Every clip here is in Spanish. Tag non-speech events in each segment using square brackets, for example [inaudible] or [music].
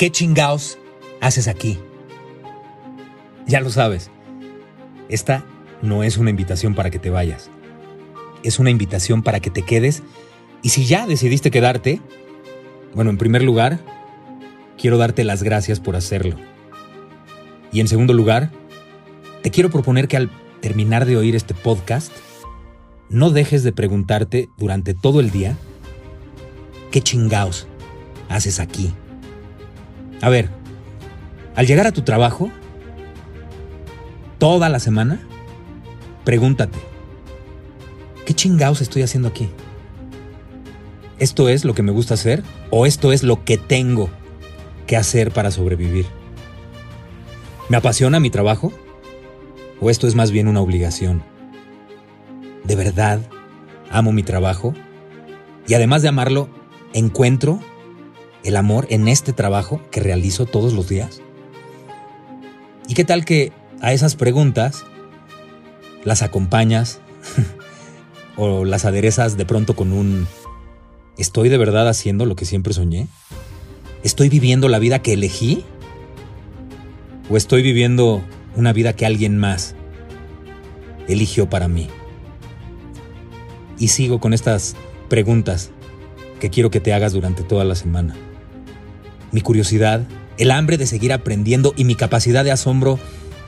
¿Qué chingaos haces aquí? Ya lo sabes. Esta no es una invitación para que te vayas. Es una invitación para que te quedes y si ya decidiste quedarte, bueno, en primer lugar, quiero darte las gracias por hacerlo. Y en segundo lugar, te quiero proponer que al terminar de oír este podcast, no dejes de preguntarte durante todo el día, ¿qué chingaos haces aquí? A ver, al llegar a tu trabajo, toda la semana, pregúntate, ¿qué chingaos estoy haciendo aquí? ¿Esto es lo que me gusta hacer o esto es lo que tengo que hacer para sobrevivir? ¿Me apasiona mi trabajo? ¿O esto es más bien una obligación? ¿De verdad amo mi trabajo? Y además de amarlo, ¿encuentro el amor en este trabajo que realizo todos los días? ¿Y qué tal que a esas preguntas las acompañas [laughs] o las aderezas de pronto con un ¿estoy de verdad haciendo lo que siempre soñé? ¿Estoy viviendo la vida que elegí? ¿O estoy viviendo una vida que alguien más eligió para mí? Y sigo con estas preguntas que quiero que te hagas durante toda la semana. Mi curiosidad, el hambre de seguir aprendiendo y mi capacidad de asombro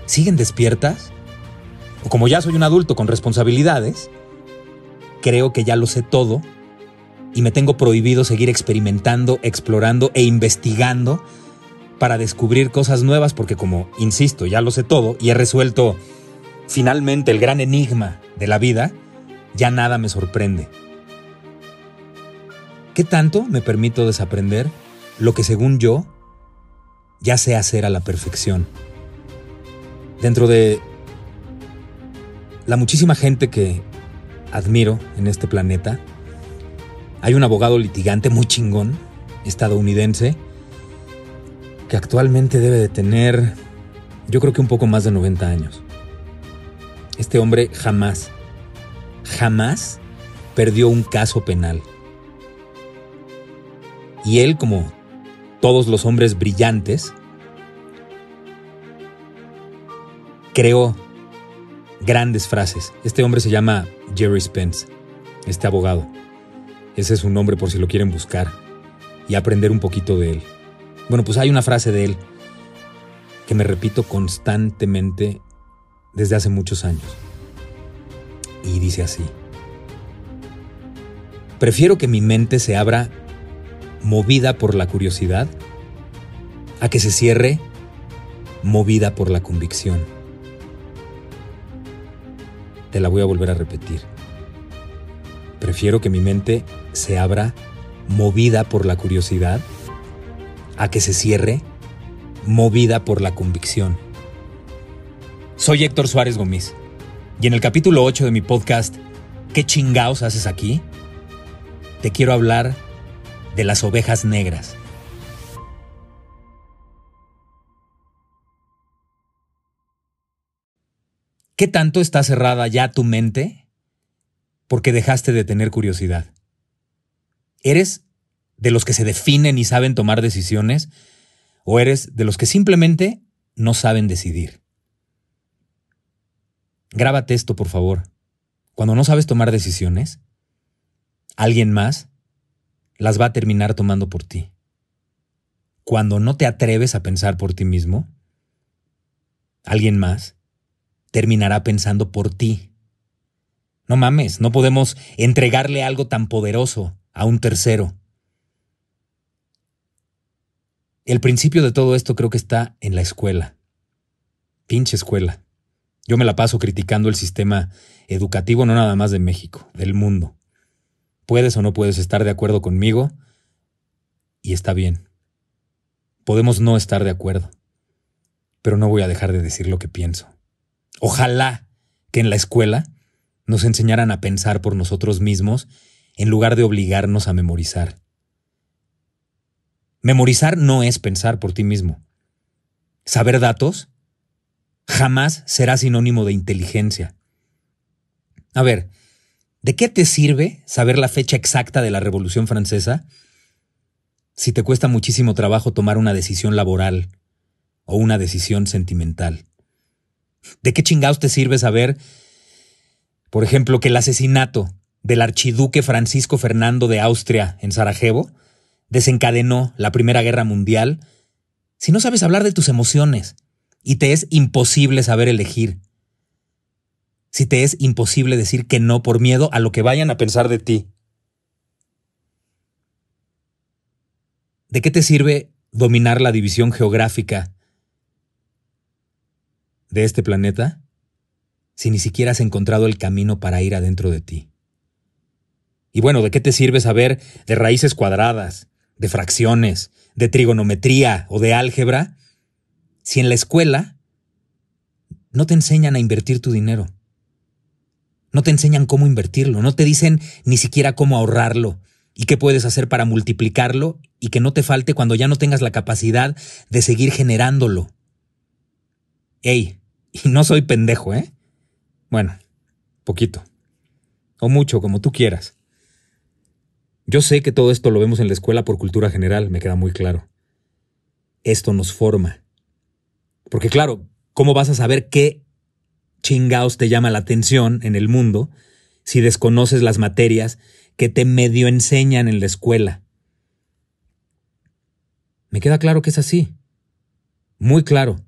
siguen despiertas? O como ya soy un adulto con responsabilidades, creo que ya lo sé todo y me tengo prohibido seguir experimentando, explorando e investigando para descubrir cosas nuevas porque como, insisto, ya lo sé todo y he resuelto finalmente el gran enigma de la vida, ya nada me sorprende. ¿Qué tanto me permito desaprender lo que según yo ya sé hacer a la perfección? Dentro de la muchísima gente que admiro en este planeta, hay un abogado litigante muy chingón, estadounidense, que actualmente debe de tener, yo creo que un poco más de 90 años. Este hombre jamás, jamás perdió un caso penal. Y él, como todos los hombres brillantes, creó grandes frases. Este hombre se llama Jerry Spence, este abogado. Ese es su nombre por si lo quieren buscar y aprender un poquito de él. Bueno, pues hay una frase de él que me repito constantemente desde hace muchos años. Y dice así. Prefiero que mi mente se abra movida por la curiosidad a que se cierre movida por la convicción. Te la voy a volver a repetir. Prefiero que mi mente se abra movida por la curiosidad a que se cierre movida por la convicción. Soy Héctor Suárez Gómez y en el capítulo 8 de mi podcast ¿Qué chingaos haces aquí? Te quiero hablar de las ovejas negras. ¿Qué tanto está cerrada ya tu mente porque dejaste de tener curiosidad? ¿Eres de los que se definen y saben tomar decisiones o eres de los que simplemente no saben decidir? Grábate esto, por favor. Cuando no sabes tomar decisiones, alguien más las va a terminar tomando por ti. Cuando no te atreves a pensar por ti mismo, alguien más terminará pensando por ti. No mames, no podemos entregarle algo tan poderoso a un tercero. El principio de todo esto creo que está en la escuela. Pinche escuela. Yo me la paso criticando el sistema educativo no nada más de México, del mundo. Puedes o no puedes estar de acuerdo conmigo, Y está bien. Podemos no estar de acuerdo. Pero no voy a dejar de decir lo que pienso. Ojalá que en la escuela nos enseñaran a pensar por nosotros mismos en lugar de obligarnos a memorizar. Memorizar no es pensar por ti mismo. Saber datos jamás será sinónimo de inteligencia. A ver, ¿de qué te sirve saber la fecha exacta de la Revolución Francesa si te cuesta muchísimo trabajo tomar una decisión laboral o una decisión sentimental? ¿De qué chingados te sirve saber, por ejemplo, que el asesinato del archiduque Francisco Fernando de Austria en Sarajevo desencadenó la Primera Guerra Mundial si no sabes hablar de tus emociones y te es imposible saber elegir? Si te es imposible decir que no por miedo a lo que vayan a pensar de ti. ¿De qué te sirve dominar la división geográfica de este planeta si ni siquiera has encontrado el camino para ir adentro de ti? Y bueno, ¿de qué te sirve saber de raíces cuadradas, de fracciones, de trigonometría o de álgebra si en la escuela no te enseñan a invertir tu dinero? No te enseñan cómo invertirlo, no te dicen ni siquiera cómo ahorrarlo y qué puedes hacer para multiplicarlo y que no te falte cuando ya no tengas la capacidad de seguir generándolo. Ey, y no soy pendejo, ¿eh? Bueno, poquito. O mucho, como tú quieras. Yo sé que todo esto lo vemos en la escuela por cultura general, me queda muy claro. Esto nos forma. Porque claro, ¿cómo vas a saber qué chingaos te llama la atención en el mundo si desconoces las materias que te medio enseñan en la escuela? Me queda claro que es así. Muy claro.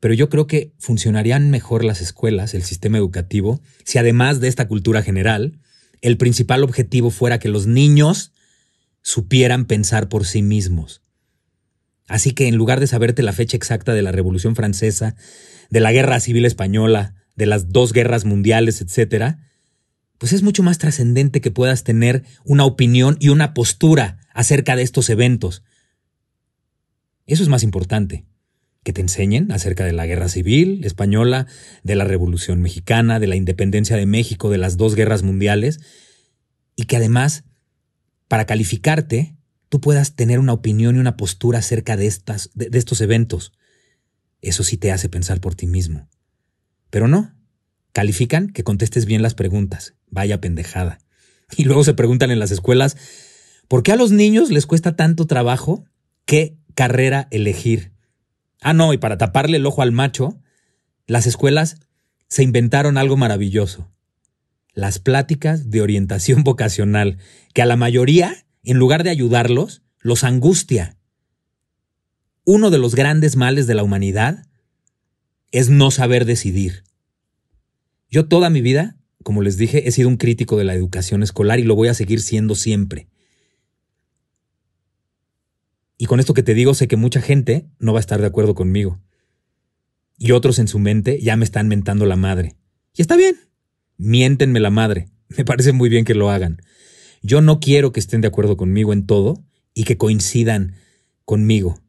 Pero yo creo que funcionarían mejor las escuelas, el sistema educativo, si además de esta cultura general, el principal objetivo fuera que los niños supieran pensar por sí mismos. Así que en lugar de saberte la fecha exacta de la Revolución Francesa, de la Guerra Civil Española, de las dos guerras mundiales, etc., pues es mucho más trascendente que puedas tener una opinión y una postura acerca de estos eventos. Eso es más importante que te enseñen acerca de la guerra civil española, de la revolución mexicana, de la independencia de México, de las dos guerras mundiales, y que además, para calificarte, tú puedas tener una opinión y una postura acerca de, estas, de, de estos eventos. Eso sí te hace pensar por ti mismo. Pero no, califican que contestes bien las preguntas. Vaya pendejada. [laughs] Y luego se preguntan en las escuelas, ¿por qué a los niños les cuesta tanto trabajo qué carrera elegir? Ah, no, y para taparle el ojo al macho, las escuelas se inventaron algo maravilloso. Las pláticas de orientación [laughs] vocacional, que a la mayoría, en lugar de ayudarlos, los angustia. Uno de los grandes males de la humanidad es no saber decidir. Yo toda mi vida, como les dije, he sido un crítico de la educación escolar y lo voy a seguir siendo siempre. Y con esto que te digo, sé que mucha gente no va a estar de acuerdo conmigo. Y otros en su mente ya me están mentando la madre. Y está bien. Miéntenme la madre. [laughs] Me parece muy bien que lo hagan. Yo no quiero que estén de acuerdo conmigo en todo y que coincidan conmigo.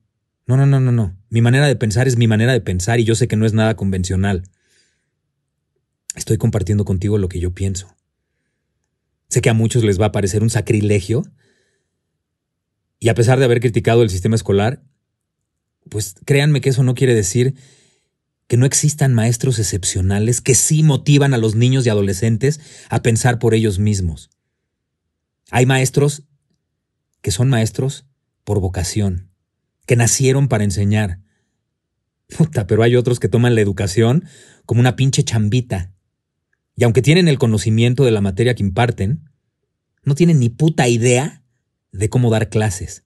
No, no, no, no, no. Mi manera de pensar es mi manera de pensar y yo sé que no es nada convencional. Estoy compartiendo contigo lo que yo pienso. Sé que a muchos les va a parecer un sacrilegio y a pesar de haber criticado el sistema escolar, pues créanme que eso no quiere decir que no existan maestros excepcionales que sí motivan a los niños y adolescentes a pensar por ellos mismos. Hay maestros que son maestros por vocación, que nacieron para enseñar. Puta, pero hay otros que toman la educación como una pinche chambita. Y aunque tienen el conocimiento de la materia que imparten, no tienen ni puta idea de cómo dar clases.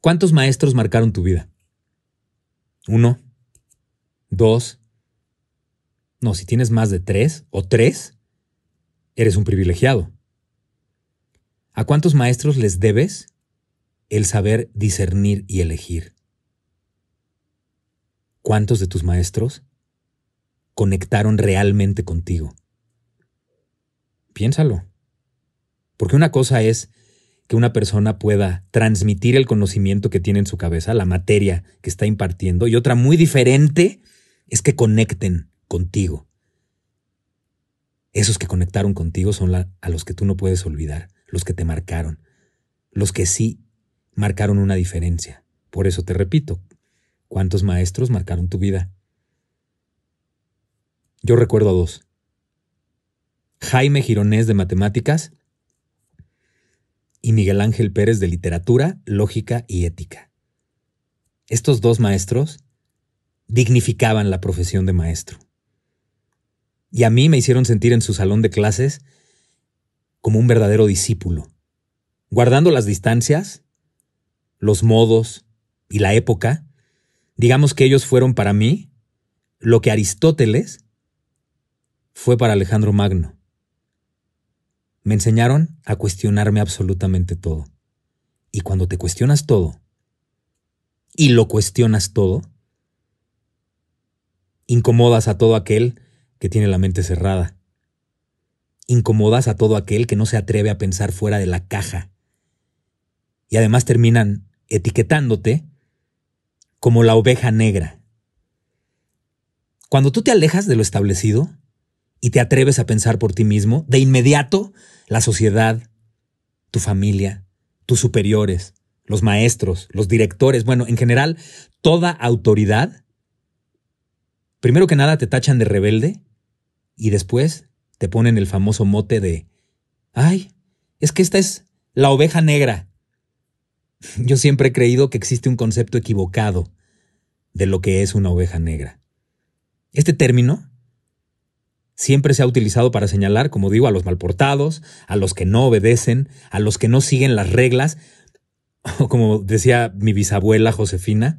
¿Cuántos maestros marcaron tu vida? ¿Uno? ¿Dos? No, si tienes más de tres o tres, eres un privilegiado. ¿A cuántos maestros les debes el saber discernir y elegir? ¿Cuántos de tus maestros conectaron realmente contigo? Piénsalo. Porque una cosa es que una persona pueda transmitir el conocimiento que tiene en su cabeza, la materia que está impartiendo, y otra muy diferente es que conecten contigo. Esos que conectaron contigo son a los que tú no puedes olvidar, los que te marcaron, los que sí marcaron una diferencia. Por eso te repito, ¿cuántos maestros marcaron tu vida? Yo recuerdo a dos. Jaime Gironés de Matemáticas y Miguel Ángel Pérez de Literatura, Lógica y Ética. Estos dos maestros dignificaban la profesión de maestro. Y a mí me hicieron sentir en su salón de clases como un verdadero discípulo, guardando las distancias, los modos y la época, digamos que ellos fueron para mí lo que Aristóteles fue para Alejandro Magno. Me enseñaron a cuestionarme absolutamente todo. Y cuando te cuestionas todo, y lo cuestionas todo, incomodas a todo aquel que tiene la mente cerrada. Incomodas a todo aquel que no se atreve a pensar fuera de la caja. Y además terminan etiquetándote como la oveja negra. Cuando tú te alejas de lo establecido y te atreves a pensar por ti mismo, de inmediato la sociedad, tu familia, tus superiores, los maestros, los directores, bueno, en general, toda autoridad, primero que nada te tachan de rebelde y después te ponen el famoso mote de, ay, es que esta es la oveja negra. [laughs] Yo siempre he creído que existe un concepto equivocado de lo que es una oveja negra. Este término siempre se ha utilizado para señalar, como digo, a los malportados, a los que no obedecen, a los que no siguen las reglas, [laughs] o como decía mi bisabuela Josefina,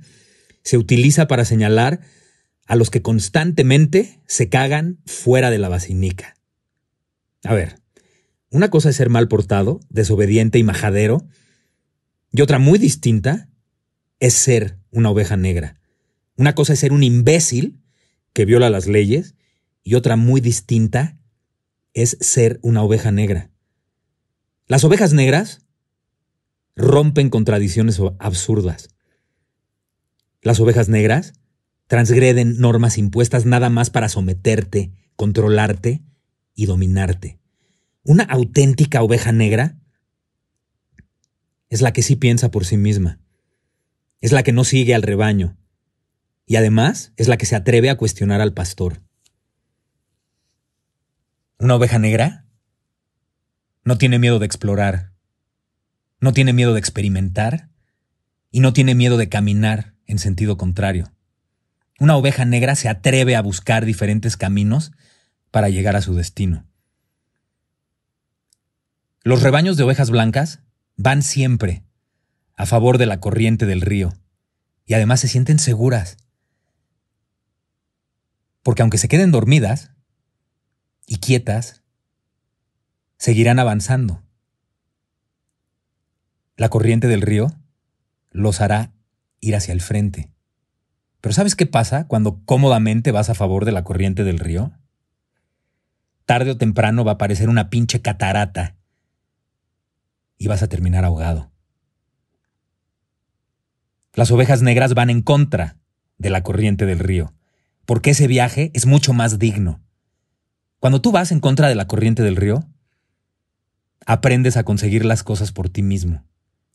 se utiliza para señalar a los que constantemente se cagan fuera de la basinica. A ver, una cosa es ser mal portado, desobediente y majadero, y otra muy distinta es ser una oveja negra. Una cosa es ser un imbécil que viola las leyes y otra muy distinta es ser una oveja negra. Las ovejas negras rompen contradicciones absurdas. Las ovejas negras transgreden normas impuestas nada más para someterte, controlarte y dominarte. Una auténtica oveja negra es la que sí piensa por sí misma, es la que no sigue al rebaño y además es la que se atreve a cuestionar al pastor. Una oveja negra no tiene miedo de explorar, no tiene miedo de experimentar y no tiene miedo de caminar en sentido contrario. Una oveja negra se atreve a buscar diferentes caminos para llegar a su destino. Los rebaños de ovejas blancas van siempre a favor de la corriente del río y además se sienten seguras. Porque aunque se queden dormidas, y quietas, seguirán avanzando. La corriente del río los hará ir hacia el frente. Pero ¿sabes qué pasa cuando cómodamente vas a favor de la corriente del río? Tarde o temprano va a aparecer una pinche catarata y vas a terminar ahogado. Las ovejas negras van en contra de la corriente del río, porque ese viaje es mucho más digno. Cuando tú vas en contra de la corriente del río, aprendes a conseguir las cosas por ti mismo.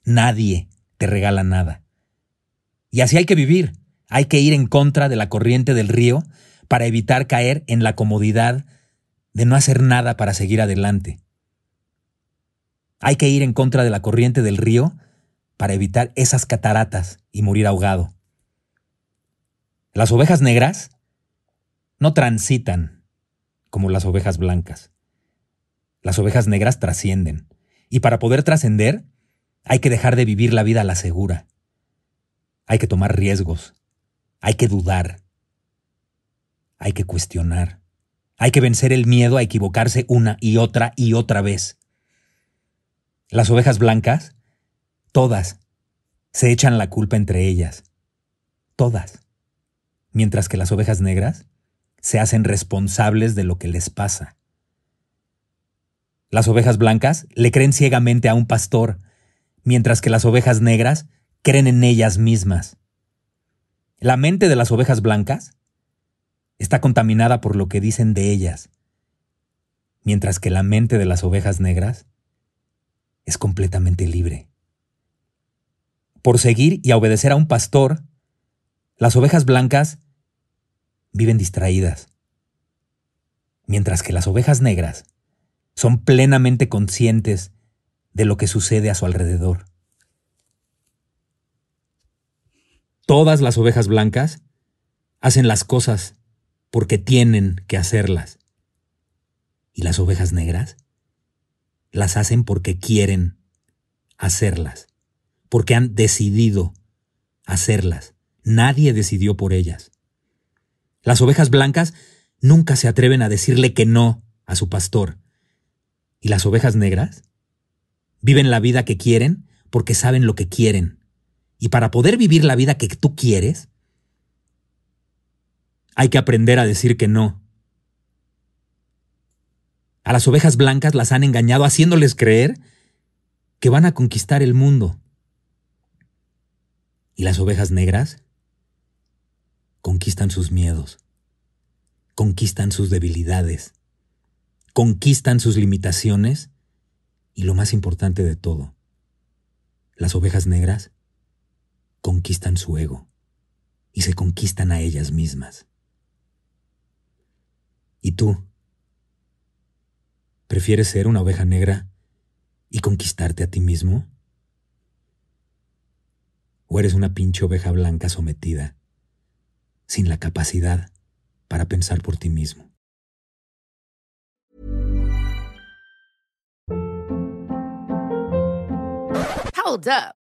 Nadie te regala nada. Y así hay que vivir. Hay que ir en contra de la corriente del río para evitar caer en la comodidad de no hacer nada para seguir adelante. Hay que ir en contra de la corriente del río para evitar esas cataratas y morir ahogado. Las ovejas negras no transitan como las ovejas blancas. Las ovejas negras trascienden, y para poder trascender hay que dejar de vivir la vida a la segura. Hay que tomar riesgos, hay que dudar, hay que cuestionar, hay que vencer el miedo a equivocarse una y otra y otra vez. Las ovejas blancas, todas, se echan la culpa entre ellas, todas, mientras que las ovejas negras se hacen responsables de lo que les pasa. Las ovejas blancas le creen ciegamente a un pastor mientras que las ovejas negras creen en ellas mismas. La mente de las ovejas blancas está contaminada por lo que dicen de ellas, mientras que la mente de las ovejas negras es completamente libre. Por seguir y obedecer a un pastor, las ovejas blancas viven distraídas, mientras que las ovejas negras son plenamente conscientes de lo que sucede a su alrededor. Todas las ovejas blancas hacen las cosas porque tienen que hacerlas. Y las ovejas negras las hacen porque quieren hacerlas, porque han decidido hacerlas. Nadie decidió por ellas. Las ovejas blancas nunca se atreven a decirle que no a su pastor. ¿Y las ovejas negras? Viven la vida que quieren porque saben lo que quieren. Y para poder vivir la vida que tú quieres, hay que aprender a decir que no. A las ovejas blancas las han engañado haciéndoles creer que van a conquistar el mundo. Y las ovejas negras conquistan sus miedos, conquistan sus debilidades, conquistan sus limitaciones y lo más importante de todo, las ovejas negras conquistan su ego y se conquistan a ellas mismas. ¿Y tú? ¿Prefieres ser una oveja negra y conquistarte a ti mismo? ¿O eres una pinche oveja blanca sometida, sin la capacidad para pensar por ti mismo? Hold up.